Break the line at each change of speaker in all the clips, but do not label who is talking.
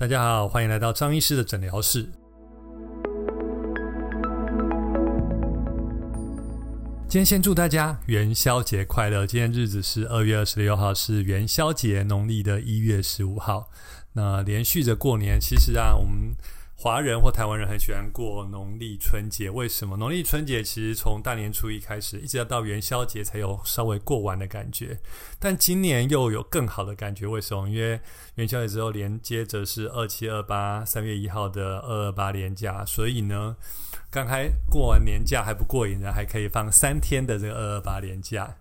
大家好，欢迎来到张医师的诊疗室。今天先祝大家元宵节快乐！今天日子是二月二十六号，是元宵节，农历的一月十五号。那连续着过年，其实啊，我们。华人或台湾人很喜欢过农历春节，为什么？农历春节其实从大年初一开始，一直要到元宵节才有稍微过完的感觉。但今年又有更好的感觉，为什么？因为元宵节之后连接着是二七二八三月一号的二二八年假，所以呢，刚开过完年假还不过瘾呢，还可以放三天的这个二二八年假。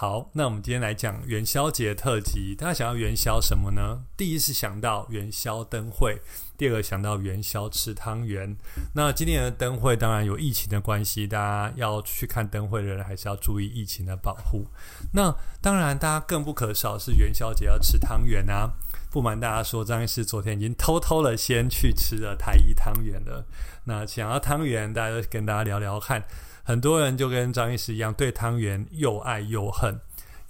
好，那我们今天来讲元宵节特辑。大家想要元宵什么呢？第一是想到元宵灯会，第二个想到元宵吃汤圆。那今年的灯会当然有疫情的关系，大家要去看灯会的人还是要注意疫情的保护。那当然，大家更不可少是元宵节要吃汤圆啊！不瞒大家说，张医师昨天已经偷偷的先去吃了台一汤圆了。那想要汤圆，大家跟大家聊聊看。很多人就跟张医师一样，对汤圆又爱又恨，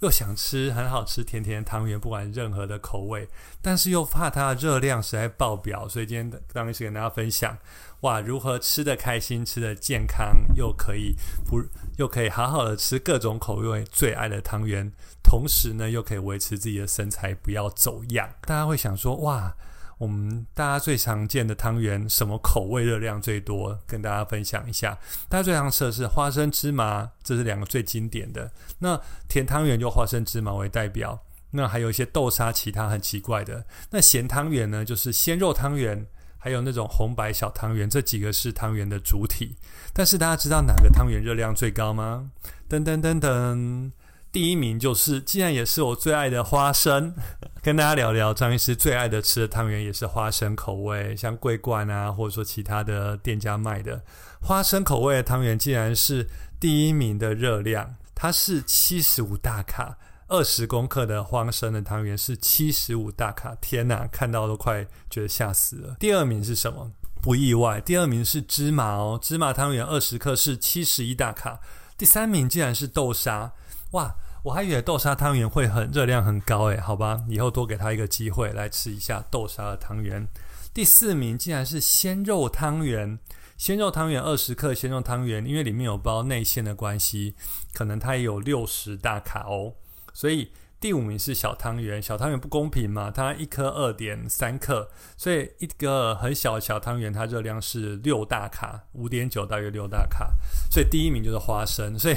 又想吃很好吃甜甜的汤圆，不管任何的口味，但是又怕它的热量实在爆表，所以今天张医师跟大家分享，哇，如何吃的开心，吃的健康，又可以不又可以好好的吃各种口味最爱的汤圆，同时呢又可以维持自己的身材不要走样。大家会想说，哇。我们大家最常见的汤圆，什么口味热量最多？跟大家分享一下。大家最常吃的是花生芝麻，这是两个最经典的。那甜汤圆就花生芝麻为代表，那还有一些豆沙，其他很奇怪的。那咸汤圆呢，就是鲜肉汤圆，还有那种红白小汤圆，这几个是汤圆的主体。但是大家知道哪个汤圆热量最高吗？噔噔噔噔。第一名就是，既然也是我最爱的花生，跟大家聊聊张医师最爱的吃的汤圆也是花生口味，像桂冠啊，或者说其他的店家卖的花生口味的汤圆，竟然是第一名的热量，它是七十五大卡，二十公克的花生的汤圆是七十五大卡，天哪，看到都快觉得吓死了。第二名是什么？不意外，第二名是芝麻哦，芝麻汤圆二十克是七十一大卡，第三名竟然是豆沙。哇，我还以为豆沙汤圆会很热量很高诶，好吧，以后多给他一个机会来吃一下豆沙的汤圆。第四名竟然是鲜肉汤圆，鲜肉汤圆二十克鲜肉汤圆，因为里面有包内馅的关系，可能它也有六十大卡哦，所以。第五名是小汤圆，小汤圆不公平嘛？它一颗二点三克，所以一个很小的小汤圆，它热量是六大卡，五点九大约六大卡。所以第一名就是花生。所以，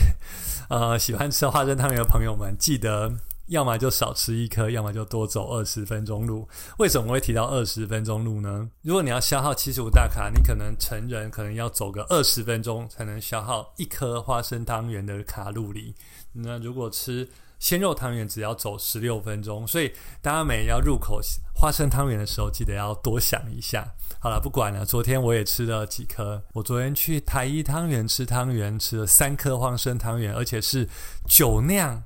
呃，喜欢吃花生汤圆的朋友们，记得要么就少吃一颗，要么就多走二十分钟路。为什么会提到二十分钟路呢？如果你要消耗七十五大卡，你可能成人可能要走个二十分钟才能消耗一颗花生汤圆的卡路里。那如果吃鲜肉汤圆只要走十六分钟，所以大家每要入口花生汤圆的时候，记得要多想一下。好了，不管了，昨天我也吃了几颗。我昨天去台一汤圆吃汤圆，吃了三颗花生汤圆，而且是酒酿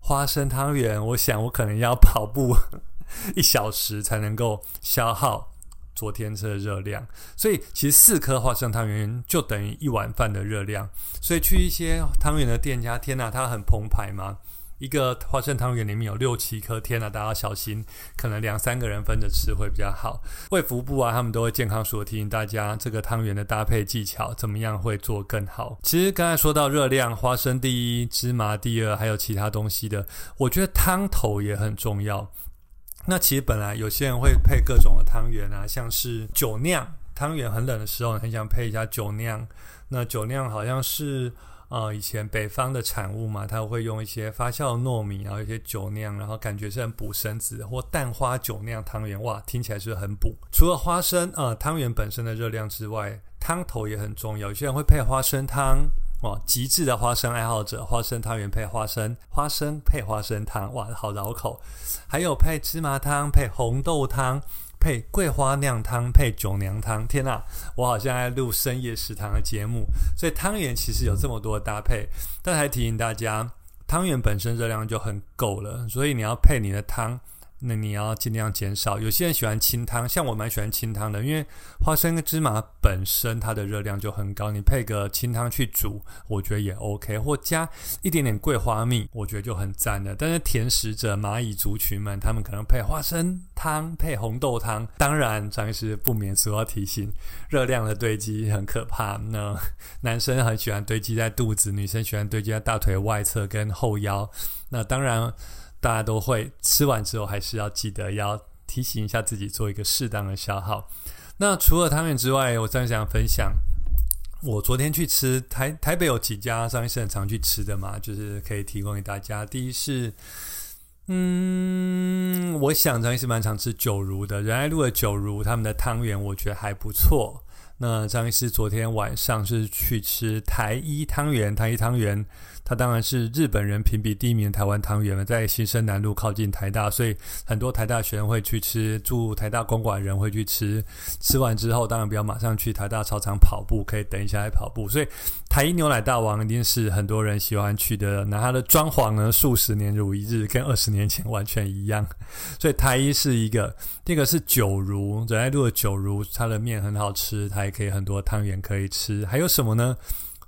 花生汤圆。我想我可能要跑步 一小时才能够消耗昨天吃的热量。所以其实四颗花生汤圆就等于一碗饭的热量。所以去一些汤圆的店家，天哪，它很澎湃吗？一个花生汤圆里面有六七颗，天呐，大家小心，可能两三个人分着吃会比较好。卫福部啊，他们都会健康所提醒大家，这个汤圆的搭配技巧怎么样会做更好。其实刚才说到热量，花生第一，芝麻第二，还有其他东西的，我觉得汤头也很重要。那其实本来有些人会配各种的汤圆啊，像是酒酿汤圆，很冷的时候很想配一下酒酿。那酒酿好像是。啊，以前北方的产物嘛，他会用一些发酵糯米，然后一些酒酿，然后感觉是很补身子，或蛋花酒酿汤圆，哇，听起来是很补。除了花生啊，汤圆本身的热量之外，汤头也很重要。有些人会配花生汤，哇，极致的花生爱好者，花生汤圆配花生，花生配花生汤，哇，好绕口。还有配芝麻汤，配红豆汤。配桂花酿汤，配酒酿汤，天呐，我好像在录深夜食堂的节目。所以汤圆其实有这么多的搭配，但还提醒大家，汤圆本身热量就很够了，所以你要配你的汤，那你要尽量减少。有些人喜欢清汤，像我蛮喜欢清汤的，因为花生跟芝麻本身它的热量就很高，你配个清汤去煮，我觉得也 OK，或加一点点桂花蜜，我觉得就很赞了。但是甜食者蚂蚁族群们，他们可能配花生汤、配红豆汤。当然，张医师不免俗要提醒，热量的堆积很可怕。那 男生很喜欢堆积在肚子，女生喜欢堆积在大腿外侧跟后腰。那当然。大家都会吃完之后，还是要记得要提醒一下自己，做一个适当的消耗。那除了汤圆之外，我再想分享，我昨天去吃台台北有几家张医生很常去吃的嘛，就是可以提供给大家。第一是，嗯，我想张医师蛮常吃九如的仁爱路的九如，他们的汤圆我觉得还不错。那张医师昨天晚上是去吃台一汤圆，台一汤圆。它当然是日本人评比第一名的台湾汤圆了，在新生南路靠近台大，所以很多台大学生会去吃，住台大公馆人会去吃。吃完之后，当然不要马上去台大操场跑步，可以等一下来跑步。所以台一牛奶大王一定是很多人喜欢去的。那它的装潢呢，数十年如一日，跟二十年前完全一样。所以台一是一个，第二个是九如仁爱路的九如，它的面很好吃，它也可以很多汤圆可以吃。还有什么呢？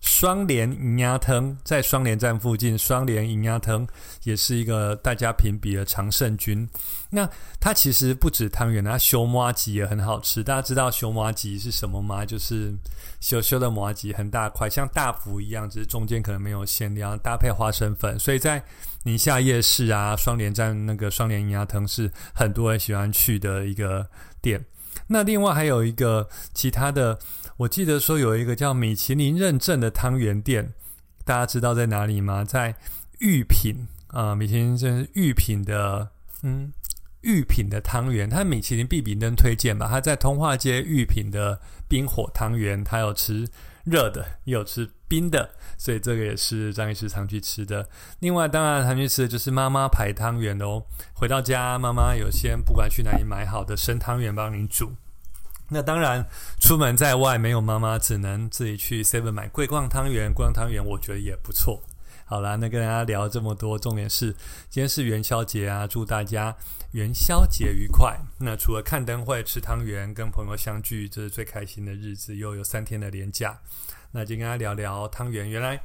双联银鸭汤在双联站附近，双联银鸭汤也是一个大家评比的常胜军。那它其实不止汤圆，它修麻吉也很好吃。大家知道修麻吉是什么吗？就是修修的麻吉，很大块，像大福一样，只是中间可能没有馅料，搭配花生粉。所以在宁夏夜市啊，双联站那个双联银鸭汤是很多人喜欢去的一个店。那另外还有一个其他的。我记得说有一个叫米其林认证的汤圆店，大家知道在哪里吗？在玉品啊，米其林是玉品的，嗯，玉品的汤圆，它米其林必比登推荐吧。它在通化街玉品的冰火汤圆，它有吃热的，也有吃冰的，所以这个也是张医师常去吃的。另外，当然常去吃的就是妈妈牌汤圆哦。回到家，妈妈有先不管去哪里买好的生汤圆帮你煮。那当然，出门在外没有妈妈，只能自己去 Seven 买桂冠汤圆。桂冠汤圆我觉得也不错。好啦，那跟大家聊这么多，重点是今天是元宵节啊，祝大家元宵节愉快。那除了看灯会、吃汤圆、跟朋友相聚，这是最开心的日子，又有三天的连假。那就跟他聊聊汤圆，原来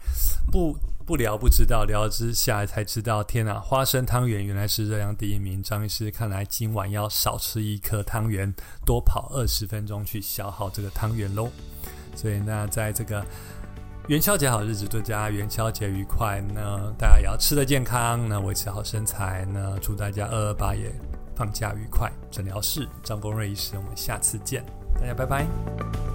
不不聊不知道，聊之下才知道，天哪！花生汤圆原来是热量第一名。张医师看来今晚要少吃一颗汤圆，多跑二十分钟去消耗这个汤圆喽。所以那在这个元宵节好日子，祝大家元宵节愉快。那大家也要吃的健康，那维持好身材。那祝大家二二八也放假愉快。诊疗室张公瑞医师，我们下次见，大家拜拜。